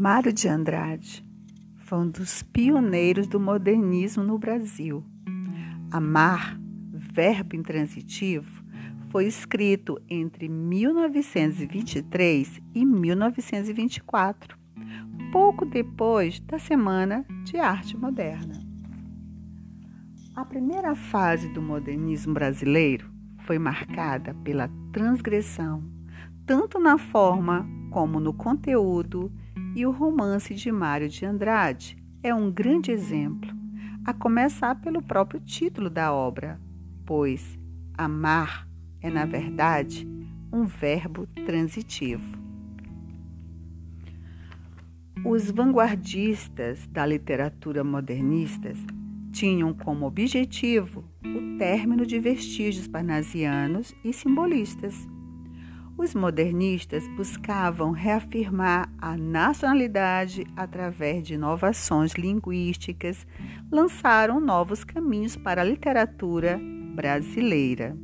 Mário de Andrade foi um dos pioneiros do modernismo no Brasil. Amar, verbo intransitivo, foi escrito entre 1923 e 1924, pouco depois da Semana de Arte Moderna. A primeira fase do modernismo brasileiro foi marcada pela transgressão, tanto na forma como no conteúdo e o romance de Mário de Andrade é um grande exemplo, a começar pelo próprio título da obra, pois amar é, na verdade, um verbo transitivo. Os vanguardistas da literatura modernistas tinham como objetivo o término de vestígios parnasianos e simbolistas os modernistas buscavam reafirmar a nacionalidade através de inovações linguísticas, lançaram novos caminhos para a literatura brasileira.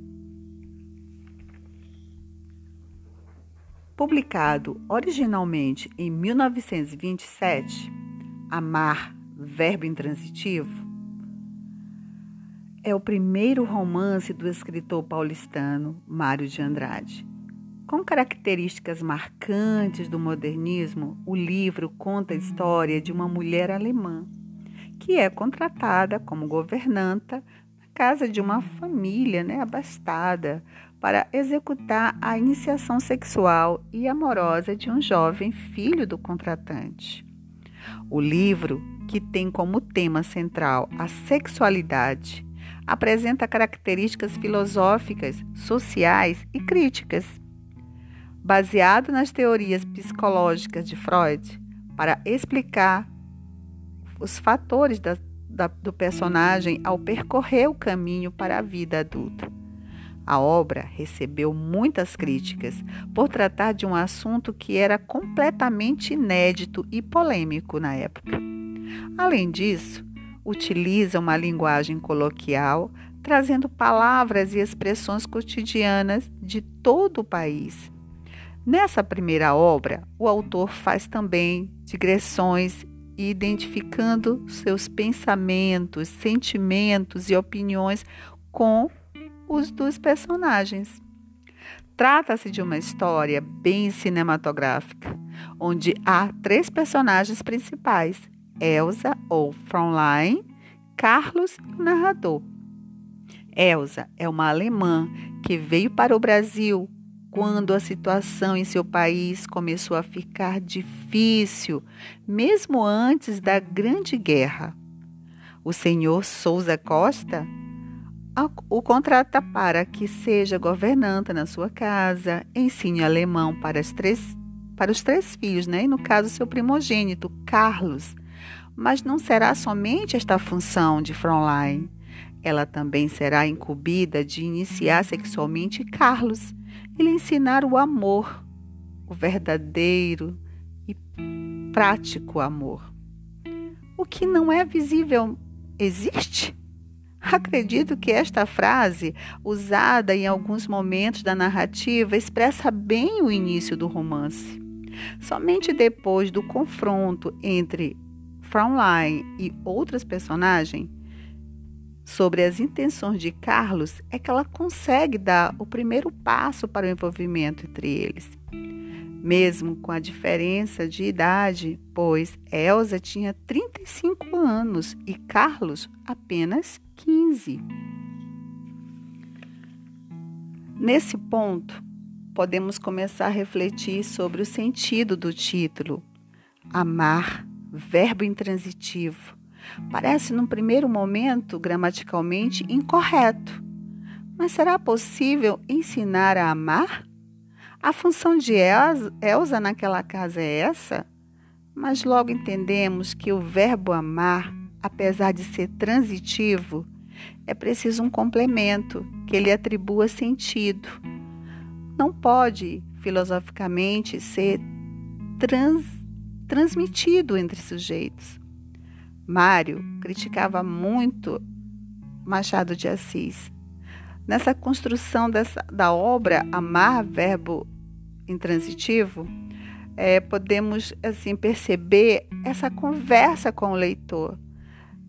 Publicado originalmente em 1927, Amar, verbo intransitivo, é o primeiro romance do escritor paulistano Mário de Andrade. Com características marcantes do modernismo, o livro conta a história de uma mulher alemã que é contratada como governanta na casa de uma família né, abastada para executar a iniciação sexual e amorosa de um jovem filho do contratante. O livro, que tem como tema central a sexualidade, apresenta características filosóficas, sociais e críticas baseado nas teorias psicológicas de Freud, para explicar os fatores da, da, do personagem ao percorrer o caminho para a vida adulta. A obra recebeu muitas críticas por tratar de um assunto que era completamente inédito e polêmico na época. Além disso, utiliza uma linguagem coloquial, trazendo palavras e expressões cotidianas de todo o país Nessa primeira obra, o autor faz também digressões identificando seus pensamentos, sentimentos e opiniões com os dos personagens. Trata-se de uma história bem cinematográfica, onde há três personagens principais: Elsa ou Fraulein, Carlos e o narrador. Elsa é uma alemã que veio para o Brasil quando a situação em seu país começou a ficar difícil, mesmo antes da Grande Guerra. O senhor Souza Costa o contrata para que seja governanta na sua casa, ensine alemão para, as três, para os três filhos, né? e no caso, seu primogênito, Carlos. Mas não será somente esta função de Fräulein. Ela também será incumbida de iniciar sexualmente Carlos ele ensinar o amor, o verdadeiro e prático amor. O que não é visível existe? Acredito que esta frase, usada em alguns momentos da narrativa, expressa bem o início do romance. Somente depois do confronto entre Fraulein e outras personagens sobre as intenções de Carlos é que ela consegue dar o primeiro passo para o envolvimento entre eles. Mesmo com a diferença de idade, pois Elsa tinha 35 anos e Carlos apenas 15. Nesse ponto, podemos começar a refletir sobre o sentido do título: Amar, verbo intransitivo Parece, num primeiro momento, gramaticalmente incorreto. Mas será possível ensinar a amar? A função de Elsa naquela casa é essa? Mas logo entendemos que o verbo amar, apesar de ser transitivo, é preciso um complemento que lhe atribua sentido. Não pode, filosoficamente, ser trans, transmitido entre sujeitos. Mário criticava muito Machado de Assis. Nessa construção dessa, da obra Amar, verbo intransitivo, é, podemos assim perceber essa conversa com o leitor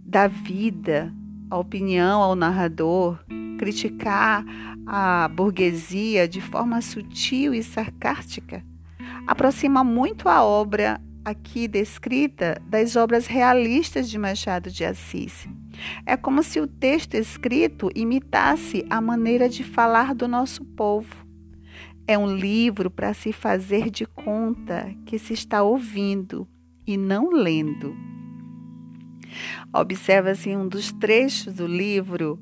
da vida, a opinião ao narrador, criticar a burguesia de forma sutil e sarcástica, aproxima muito a obra aqui descrita das obras realistas de Machado de Assis. É como se o texto escrito imitasse a maneira de falar do nosso povo. É um livro para se fazer de conta que se está ouvindo e não lendo. Observa-se em um dos trechos do livro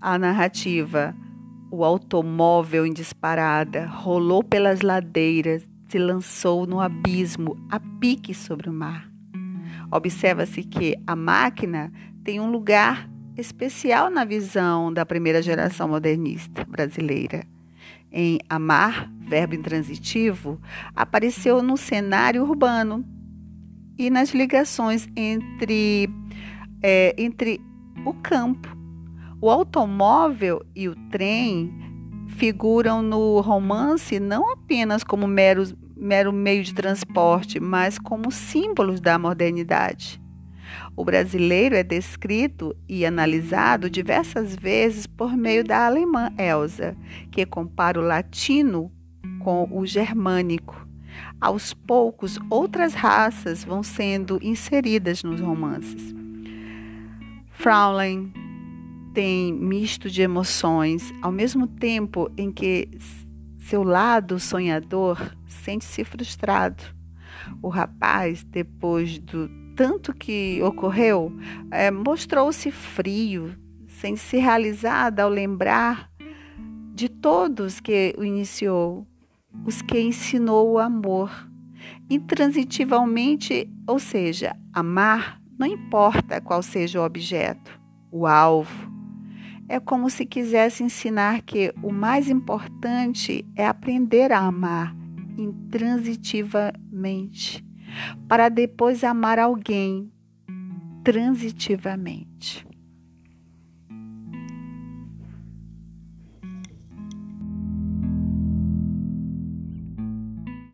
a narrativa. O automóvel em disparada rolou pelas ladeiras, se lançou no abismo a pique sobre o mar. Observa-se que a máquina tem um lugar especial na visão da primeira geração modernista brasileira. Em amar, verbo intransitivo, apareceu no cenário urbano e nas ligações entre, é, entre o campo. O automóvel e o trem figuram no romance não apenas como meros, mero meio de transporte, mas como símbolos da modernidade. O brasileiro é descrito e analisado diversas vezes por meio da alemã Elsa, que compara o latino com o germânico. Aos poucos, outras raças vão sendo inseridas nos romances. Fraulein tem misto de emoções, ao mesmo tempo em que seu lado sonhador sente-se frustrado. O rapaz, depois do tanto que ocorreu, é, mostrou-se frio, sem se realizado ao lembrar de todos que o iniciou, os que ensinou o amor. Intransitivamente, ou seja, amar não importa qual seja o objeto, o alvo, é como se quisesse ensinar que o mais importante é aprender a amar intransitivamente, para depois amar alguém transitivamente.